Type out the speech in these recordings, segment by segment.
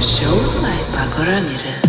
Show by Pagora Mira.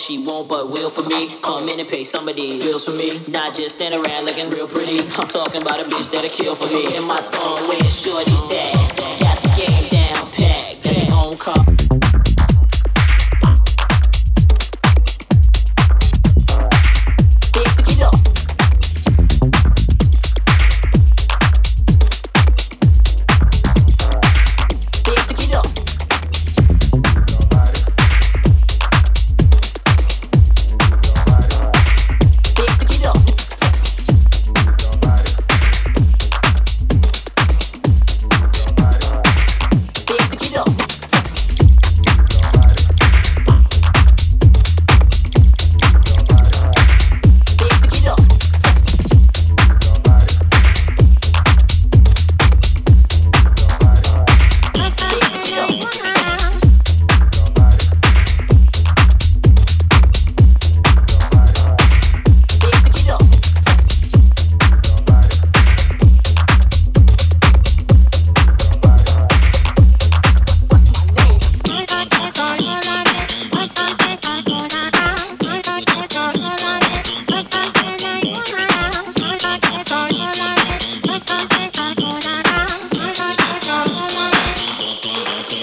She won't, but will for me. Come in and pay some of these bills for me. Not just stand around looking real pretty. I'm talking about a bitch that'll kill for me. And my thumb where shorty's dad.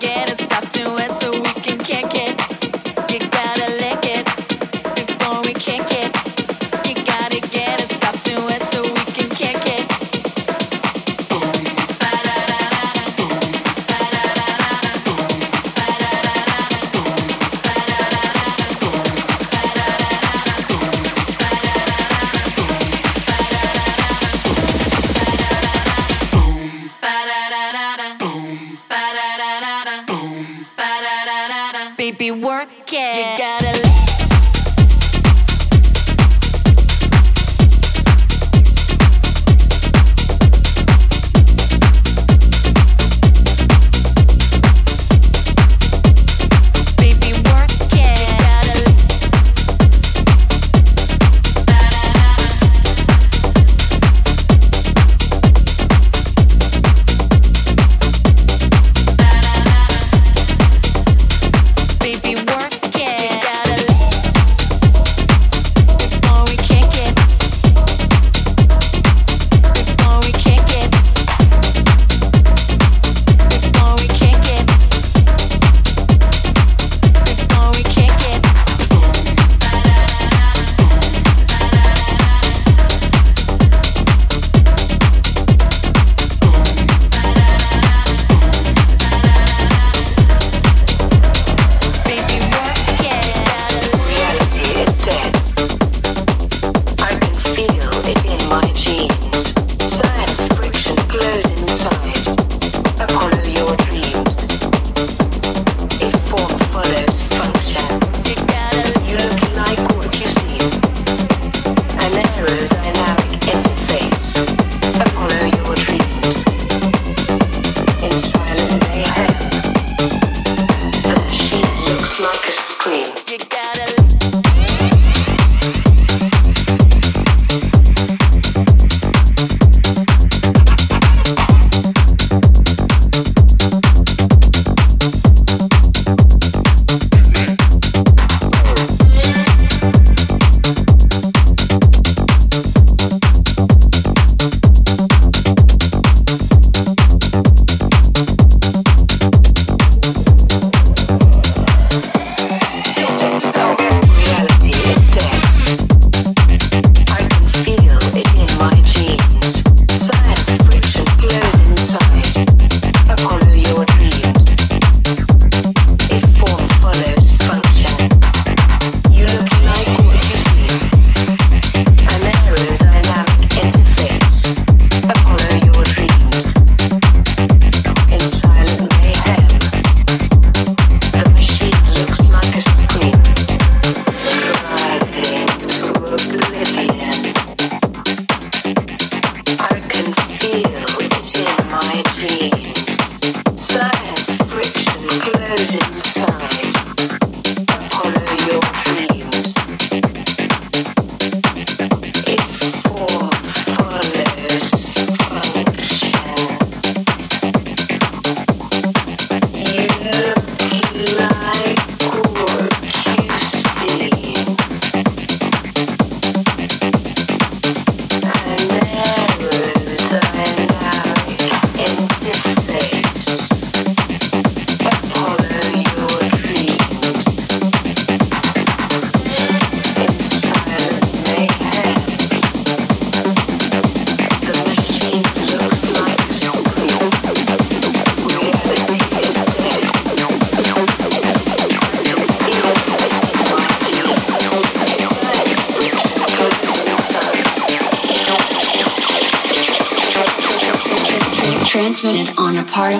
Get it soft to it so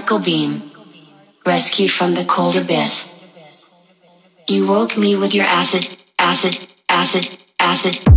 particle beam. Rescued from the cold abyss. You woke me with your acid, acid, acid, acid.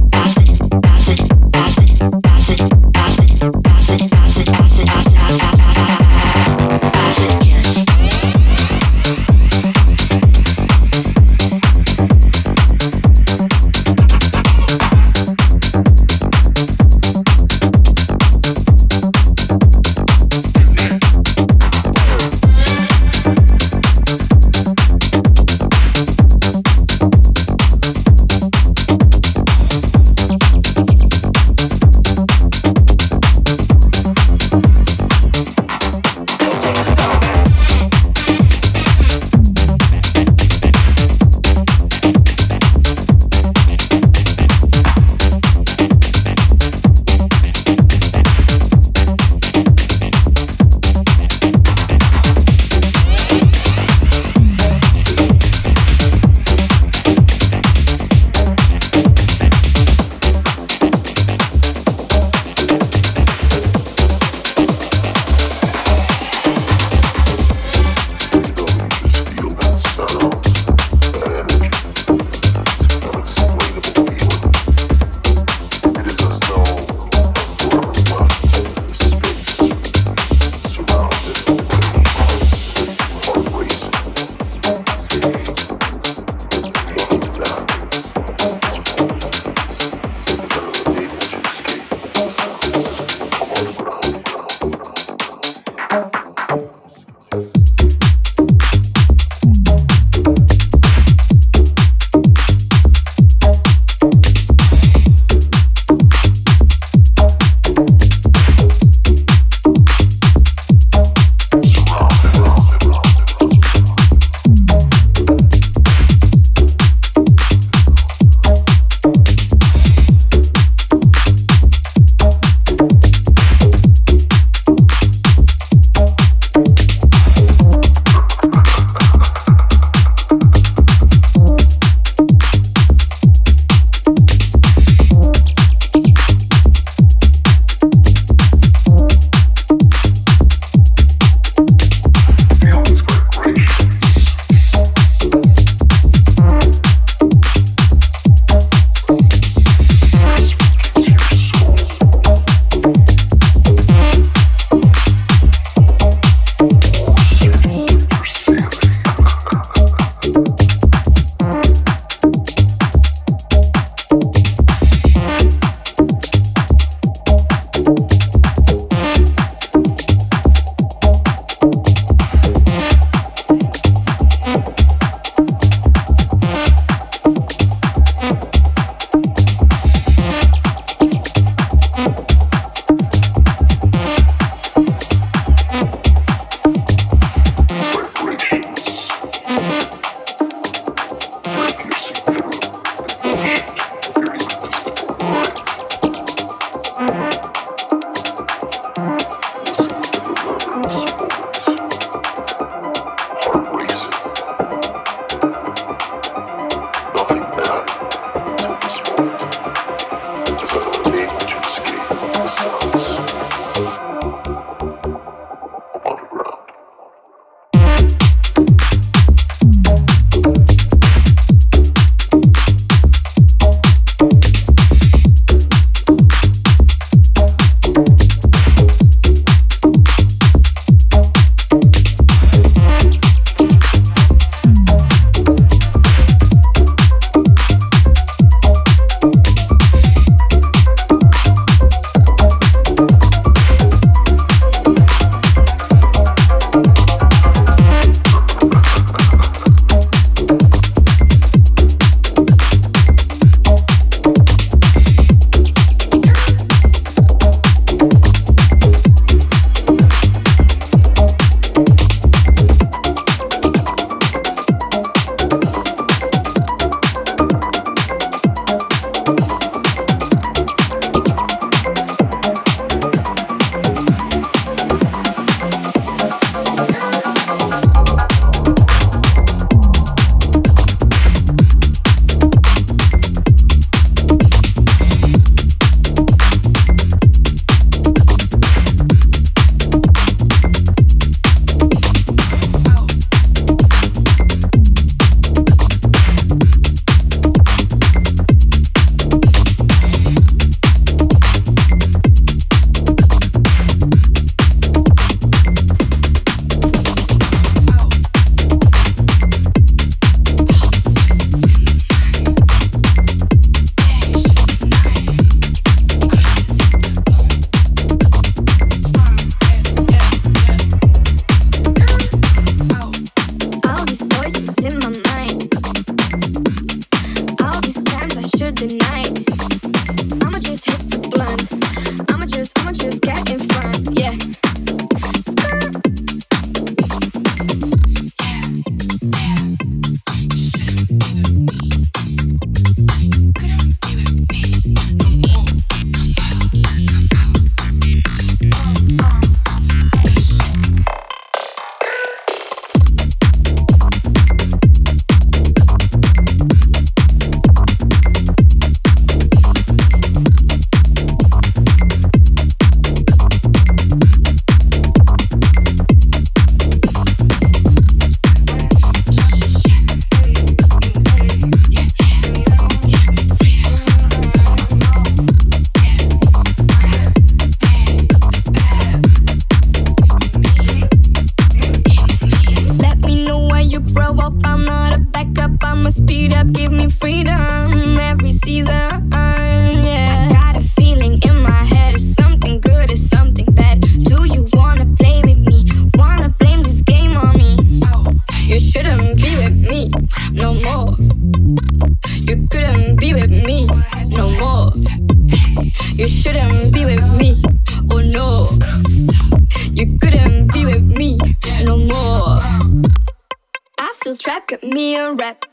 cut me a rep.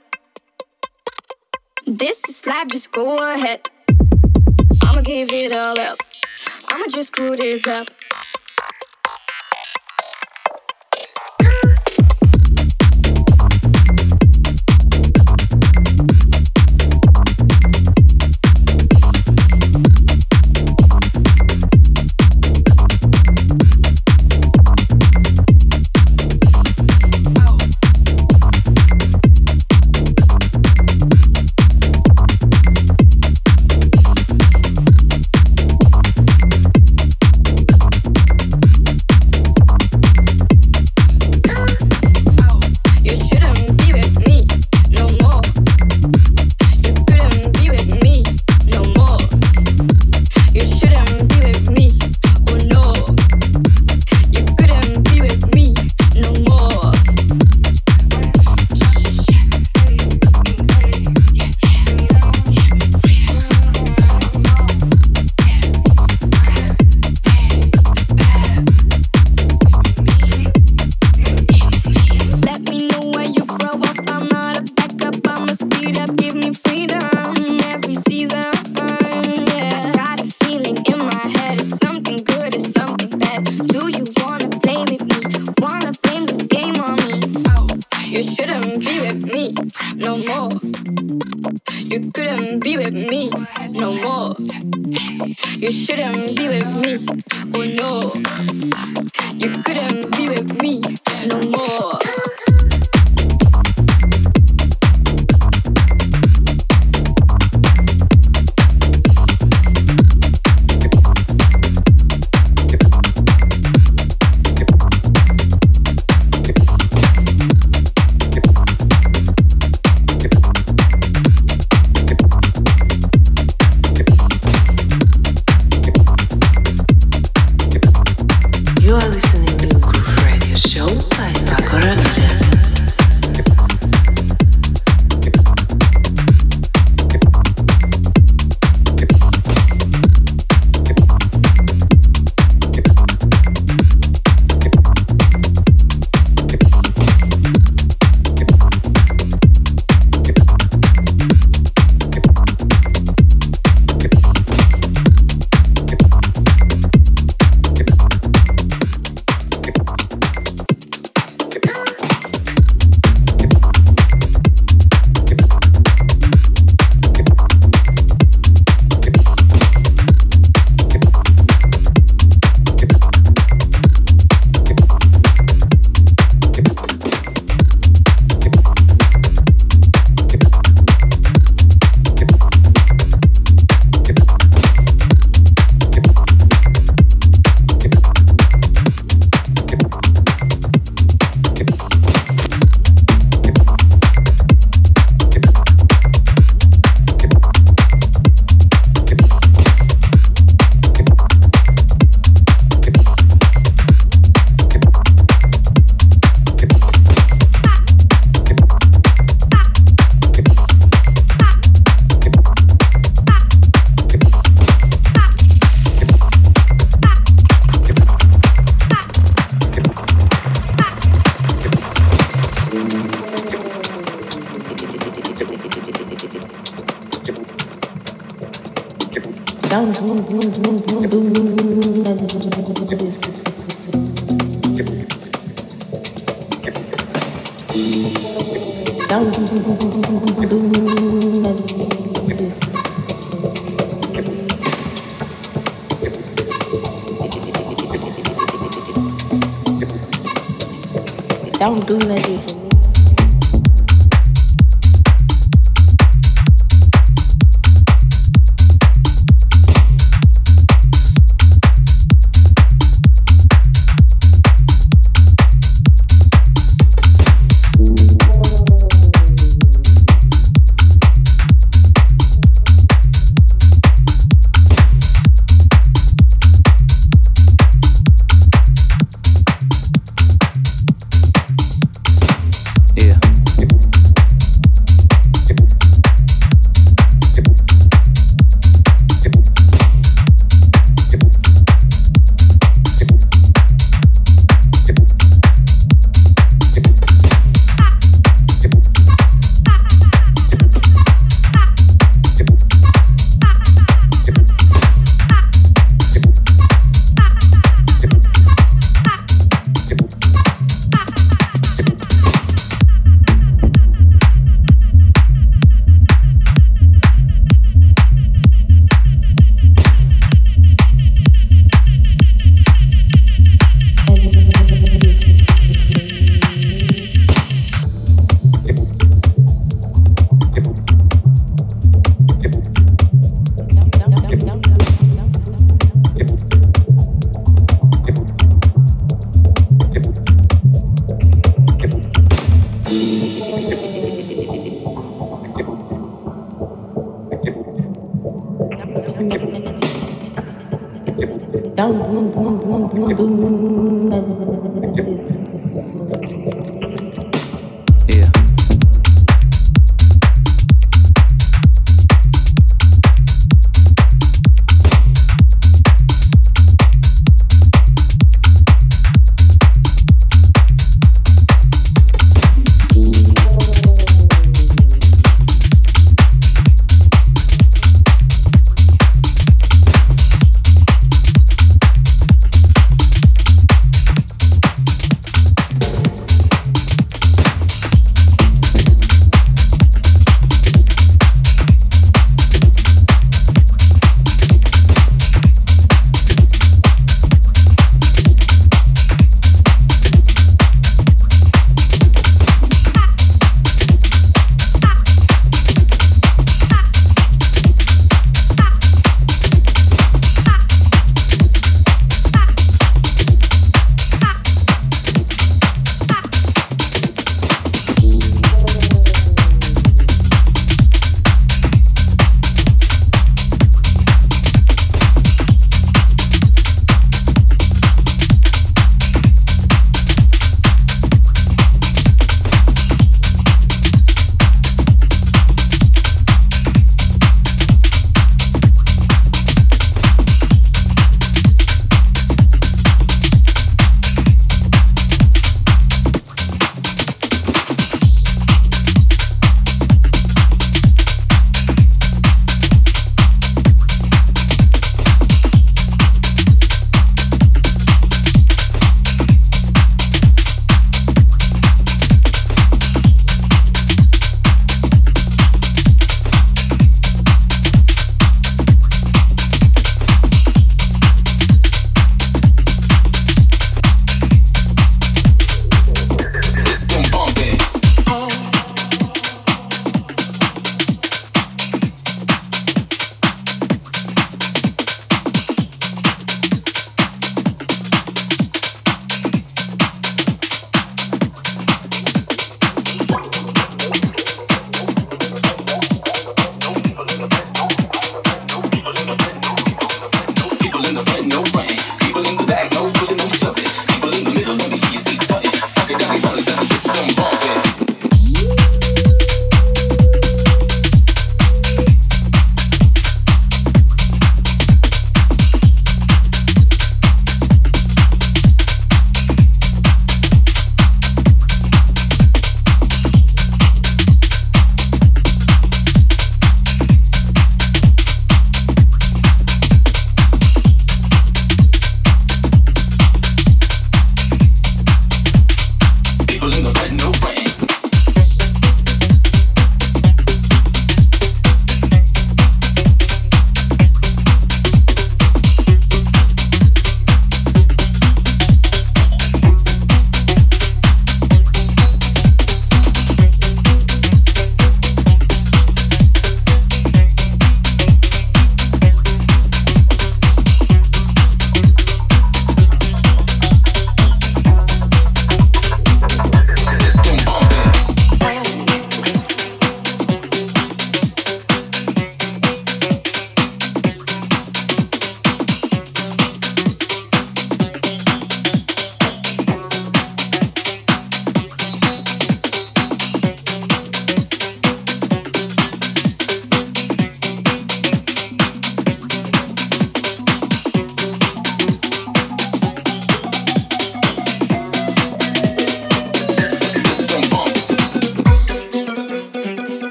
This is life, just go ahead. I'ma give it all up. I'ma just screw this up. दूर नदी है